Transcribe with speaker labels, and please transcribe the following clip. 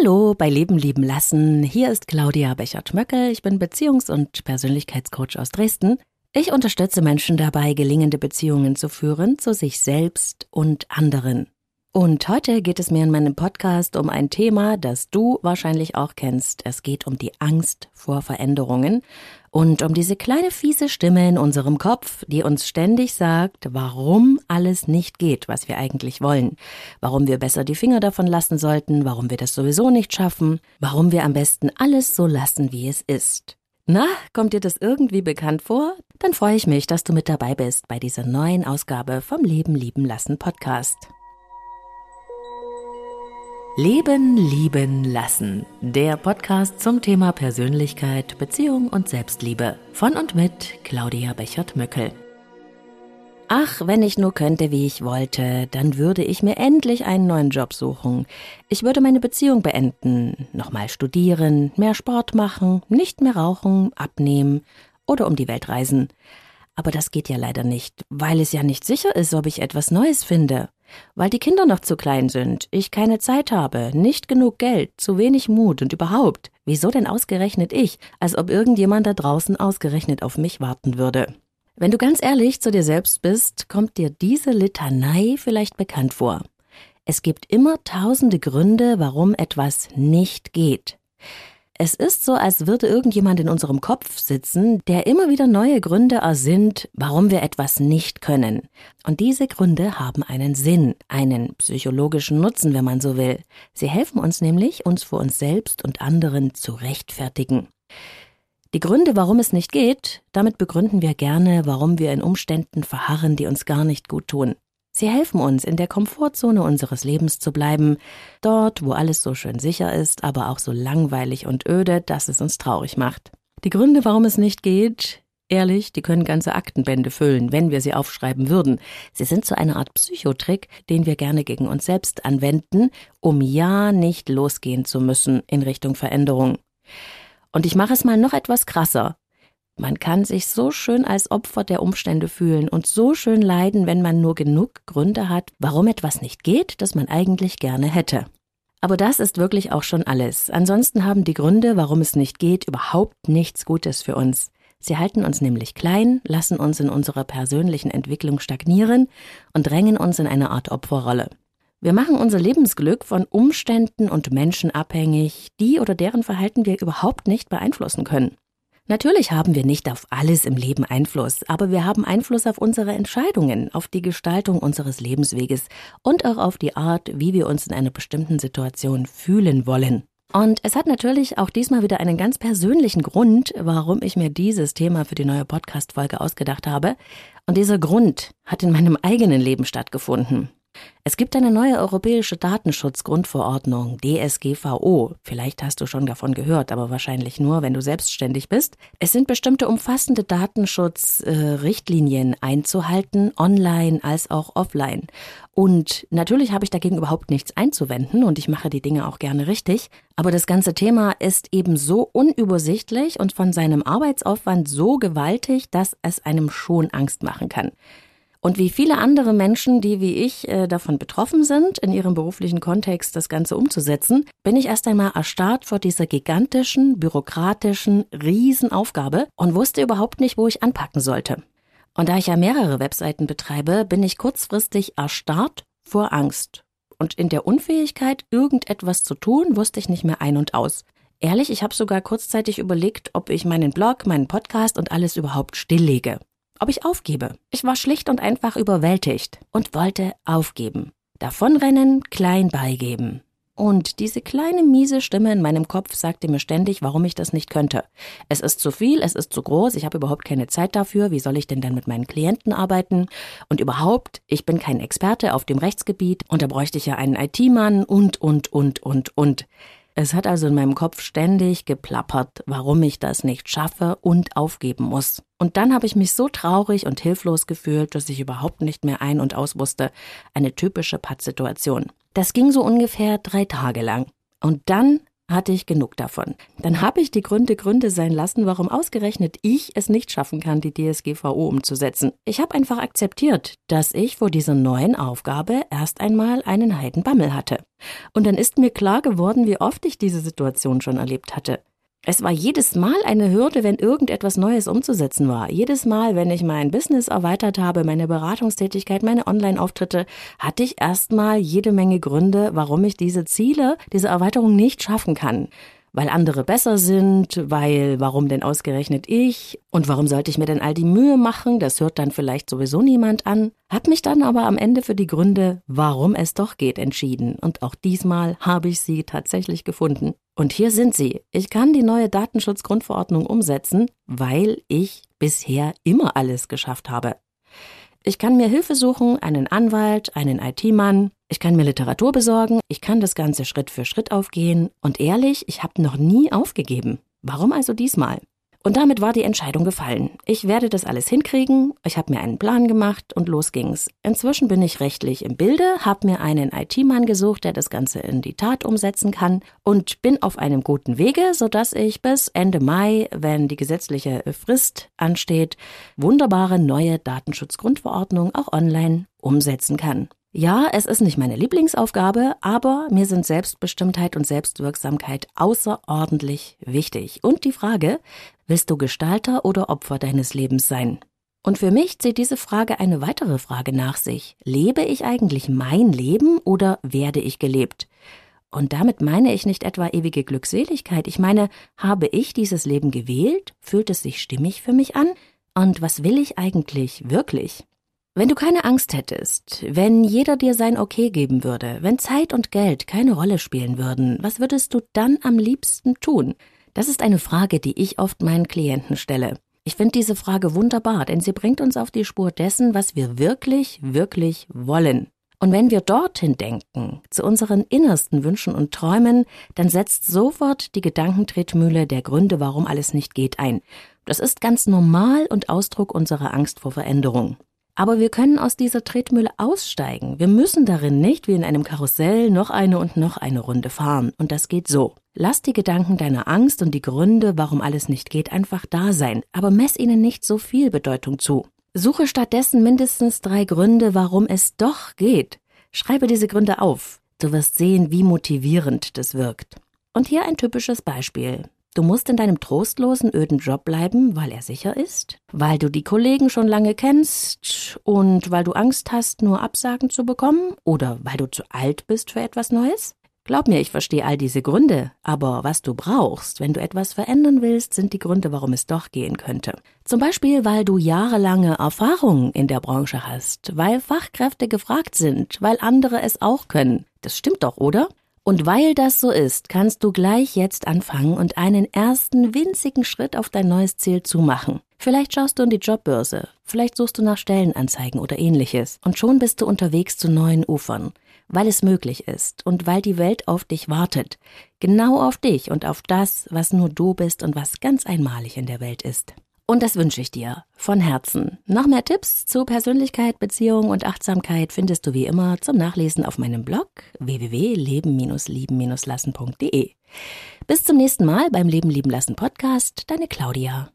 Speaker 1: Hallo bei Leben lieben lassen. Hier ist Claudia Bechert-Möckel. Ich bin Beziehungs- und Persönlichkeitscoach aus Dresden. Ich unterstütze Menschen dabei, gelingende Beziehungen zu führen zu sich selbst und anderen. Und heute geht es mir in meinem Podcast um ein Thema, das du wahrscheinlich auch kennst. Es geht um die Angst vor Veränderungen und um diese kleine fiese Stimme in unserem Kopf, die uns ständig sagt, warum alles nicht geht, was wir eigentlich wollen, warum wir besser die Finger davon lassen sollten, warum wir das sowieso nicht schaffen, warum wir am besten alles so lassen, wie es ist. Na, kommt dir das irgendwie bekannt vor? Dann freue ich mich, dass du mit dabei bist bei dieser neuen Ausgabe vom Leben lieben lassen Podcast. Leben lieben lassen. Der Podcast zum Thema Persönlichkeit, Beziehung und Selbstliebe. Von und mit Claudia Bechert-Möckel. Ach, wenn ich nur könnte, wie ich wollte, dann würde ich mir endlich einen neuen Job suchen. Ich würde meine Beziehung beenden, nochmal studieren, mehr Sport machen, nicht mehr rauchen, abnehmen oder um die Welt reisen. Aber das geht ja leider nicht, weil es ja nicht sicher ist, ob ich etwas Neues finde. Weil die Kinder noch zu klein sind, ich keine Zeit habe, nicht genug Geld, zu wenig Mut und überhaupt. Wieso denn ausgerechnet ich, als ob irgendjemand da draußen ausgerechnet auf mich warten würde? Wenn du ganz ehrlich zu dir selbst bist, kommt dir diese Litanei vielleicht bekannt vor. Es gibt immer tausende Gründe, warum etwas nicht geht. Es ist so, als würde irgendjemand in unserem Kopf sitzen, der immer wieder neue Gründe ersinnt, warum wir etwas nicht können. Und diese Gründe haben einen Sinn, einen psychologischen Nutzen, wenn man so will. Sie helfen uns nämlich, uns vor uns selbst und anderen zu rechtfertigen. Die Gründe, warum es nicht geht, damit begründen wir gerne, warum wir in Umständen verharren, die uns gar nicht gut tun. Sie helfen uns, in der Komfortzone unseres Lebens zu bleiben, dort, wo alles so schön sicher ist, aber auch so langweilig und öde, dass es uns traurig macht. Die Gründe, warum es nicht geht, ehrlich, die können ganze Aktenbände füllen, wenn wir sie aufschreiben würden. Sie sind so eine Art Psychotrick, den wir gerne gegen uns selbst anwenden, um ja nicht losgehen zu müssen in Richtung Veränderung. Und ich mache es mal noch etwas krasser. Man kann sich so schön als Opfer der Umstände fühlen und so schön leiden, wenn man nur genug Gründe hat, warum etwas nicht geht, das man eigentlich gerne hätte. Aber das ist wirklich auch schon alles. Ansonsten haben die Gründe, warum es nicht geht, überhaupt nichts Gutes für uns. Sie halten uns nämlich klein, lassen uns in unserer persönlichen Entwicklung stagnieren und drängen uns in eine Art Opferrolle. Wir machen unser Lebensglück von Umständen und Menschen abhängig, die oder deren Verhalten wir überhaupt nicht beeinflussen können. Natürlich haben wir nicht auf alles im Leben Einfluss, aber wir haben Einfluss auf unsere Entscheidungen, auf die Gestaltung unseres Lebensweges und auch auf die Art, wie wir uns in einer bestimmten Situation fühlen wollen. Und es hat natürlich auch diesmal wieder einen ganz persönlichen Grund, warum ich mir dieses Thema für die neue Podcast-Folge ausgedacht habe. Und dieser Grund hat in meinem eigenen Leben stattgefunden. Es gibt eine neue europäische Datenschutzgrundverordnung, DSGVO. Vielleicht hast du schon davon gehört, aber wahrscheinlich nur, wenn du selbstständig bist. Es sind bestimmte umfassende Datenschutzrichtlinien einzuhalten, online als auch offline. Und natürlich habe ich dagegen überhaupt nichts einzuwenden und ich mache die Dinge auch gerne richtig. Aber das ganze Thema ist eben so unübersichtlich und von seinem Arbeitsaufwand so gewaltig, dass es einem schon Angst machen kann. Und wie viele andere Menschen, die wie ich äh, davon betroffen sind, in ihrem beruflichen Kontext das Ganze umzusetzen, bin ich erst einmal erstarrt vor dieser gigantischen, bürokratischen Riesenaufgabe und wusste überhaupt nicht, wo ich anpacken sollte. Und da ich ja mehrere Webseiten betreibe, bin ich kurzfristig erstarrt vor Angst. Und in der Unfähigkeit, irgendetwas zu tun, wusste ich nicht mehr ein und aus. Ehrlich, ich habe sogar kurzzeitig überlegt, ob ich meinen Blog, meinen Podcast und alles überhaupt stilllege ob ich aufgebe. Ich war schlicht und einfach überwältigt und wollte aufgeben. Davonrennen, klein beigeben. Und diese kleine miese Stimme in meinem Kopf sagte mir ständig, warum ich das nicht könnte. Es ist zu viel, es ist zu groß, ich habe überhaupt keine Zeit dafür, wie soll ich denn dann mit meinen Klienten arbeiten? Und überhaupt, ich bin kein Experte auf dem Rechtsgebiet und da bräuchte ich ja einen IT-Mann und, und, und, und, und. Es hat also in meinem Kopf ständig geplappert, warum ich das nicht schaffe und aufgeben muss. Und dann habe ich mich so traurig und hilflos gefühlt, dass ich überhaupt nicht mehr ein- und aus wusste. Eine typische Pattsituation. Das ging so ungefähr drei Tage lang. Und dann hatte ich genug davon. Dann habe ich die Gründe Gründe sein lassen, warum ausgerechnet ich es nicht schaffen kann, die DSGVO umzusetzen. Ich habe einfach akzeptiert, dass ich vor dieser neuen Aufgabe erst einmal einen Heidenbammel hatte. Und dann ist mir klar geworden, wie oft ich diese Situation schon erlebt hatte. Es war jedes Mal eine Hürde, wenn irgendetwas Neues umzusetzen war. Jedes Mal, wenn ich mein Business erweitert habe, meine Beratungstätigkeit, meine Online-Auftritte, hatte ich erstmal jede Menge Gründe, warum ich diese Ziele, diese Erweiterung nicht schaffen kann. Weil andere besser sind, weil warum denn ausgerechnet ich? Und warum sollte ich mir denn all die Mühe machen, das hört dann vielleicht sowieso niemand an, hab mich dann aber am Ende für die Gründe, warum es doch geht, entschieden. Und auch diesmal habe ich sie tatsächlich gefunden. Und hier sind sie. Ich kann die neue Datenschutzgrundverordnung umsetzen, weil ich bisher immer alles geschafft habe. Ich kann mir Hilfe suchen, einen Anwalt, einen IT-Mann, ich kann mir Literatur besorgen, ich kann das Ganze Schritt für Schritt aufgehen und ehrlich, ich habe noch nie aufgegeben. Warum also diesmal? Und damit war die Entscheidung gefallen. Ich werde das alles hinkriegen, ich habe mir einen Plan gemacht und los ging's. Inzwischen bin ich rechtlich im Bilde, habe mir einen IT-Mann gesucht, der das Ganze in die Tat umsetzen kann und bin auf einem guten Wege, sodass ich bis Ende Mai, wenn die gesetzliche Frist ansteht, wunderbare neue Datenschutzgrundverordnung auch online umsetzen kann. Ja, es ist nicht meine Lieblingsaufgabe, aber mir sind Selbstbestimmtheit und Selbstwirksamkeit außerordentlich wichtig. Und die Frage, willst du Gestalter oder Opfer deines Lebens sein? Und für mich zieht diese Frage eine weitere Frage nach sich. Lebe ich eigentlich mein Leben oder werde ich gelebt? Und damit meine ich nicht etwa ewige Glückseligkeit. Ich meine, habe ich dieses Leben gewählt? Fühlt es sich stimmig für mich an? Und was will ich eigentlich wirklich? Wenn du keine Angst hättest, wenn jeder dir sein Okay geben würde, wenn Zeit und Geld keine Rolle spielen würden, was würdest du dann am liebsten tun? Das ist eine Frage, die ich oft meinen Klienten stelle. Ich finde diese Frage wunderbar, denn sie bringt uns auf die Spur dessen, was wir wirklich, wirklich wollen. Und wenn wir dorthin denken, zu unseren innersten Wünschen und Träumen, dann setzt sofort die Gedankentretmühle der Gründe, warum alles nicht geht, ein. Das ist ganz normal und Ausdruck unserer Angst vor Veränderung. Aber wir können aus dieser Tretmühle aussteigen. Wir müssen darin nicht wie in einem Karussell noch eine und noch eine Runde fahren. Und das geht so. Lass die Gedanken deiner Angst und die Gründe, warum alles nicht geht, einfach da sein, aber mess ihnen nicht so viel Bedeutung zu. Suche stattdessen mindestens drei Gründe, warum es doch geht. Schreibe diese Gründe auf. Du wirst sehen, wie motivierend das wirkt. Und hier ein typisches Beispiel. Du musst in deinem trostlosen, öden Job bleiben, weil er sicher ist, weil du die Kollegen schon lange kennst und weil du Angst hast, nur Absagen zu bekommen oder weil du zu alt bist für etwas Neues? Glaub mir, ich verstehe all diese Gründe, aber was du brauchst, wenn du etwas verändern willst, sind die Gründe, warum es doch gehen könnte. Zum Beispiel, weil du jahrelange Erfahrung in der Branche hast, weil Fachkräfte gefragt sind, weil andere es auch können. Das stimmt doch, oder? Und weil das so ist, kannst du gleich jetzt anfangen und einen ersten winzigen Schritt auf dein neues Ziel zumachen. Vielleicht schaust du in die Jobbörse, vielleicht suchst du nach Stellenanzeigen oder ähnliches und schon bist du unterwegs zu neuen Ufern, weil es möglich ist und weil die Welt auf dich wartet, genau auf dich und auf das, was nur du bist und was ganz einmalig in der Welt ist. Und das wünsche ich dir von Herzen. Noch mehr Tipps zu Persönlichkeit, Beziehung und Achtsamkeit findest du wie immer zum Nachlesen auf meinem Blog www.leben-lieben-lassen.de. Bis zum nächsten Mal beim Leben lieben lassen Podcast. Deine Claudia.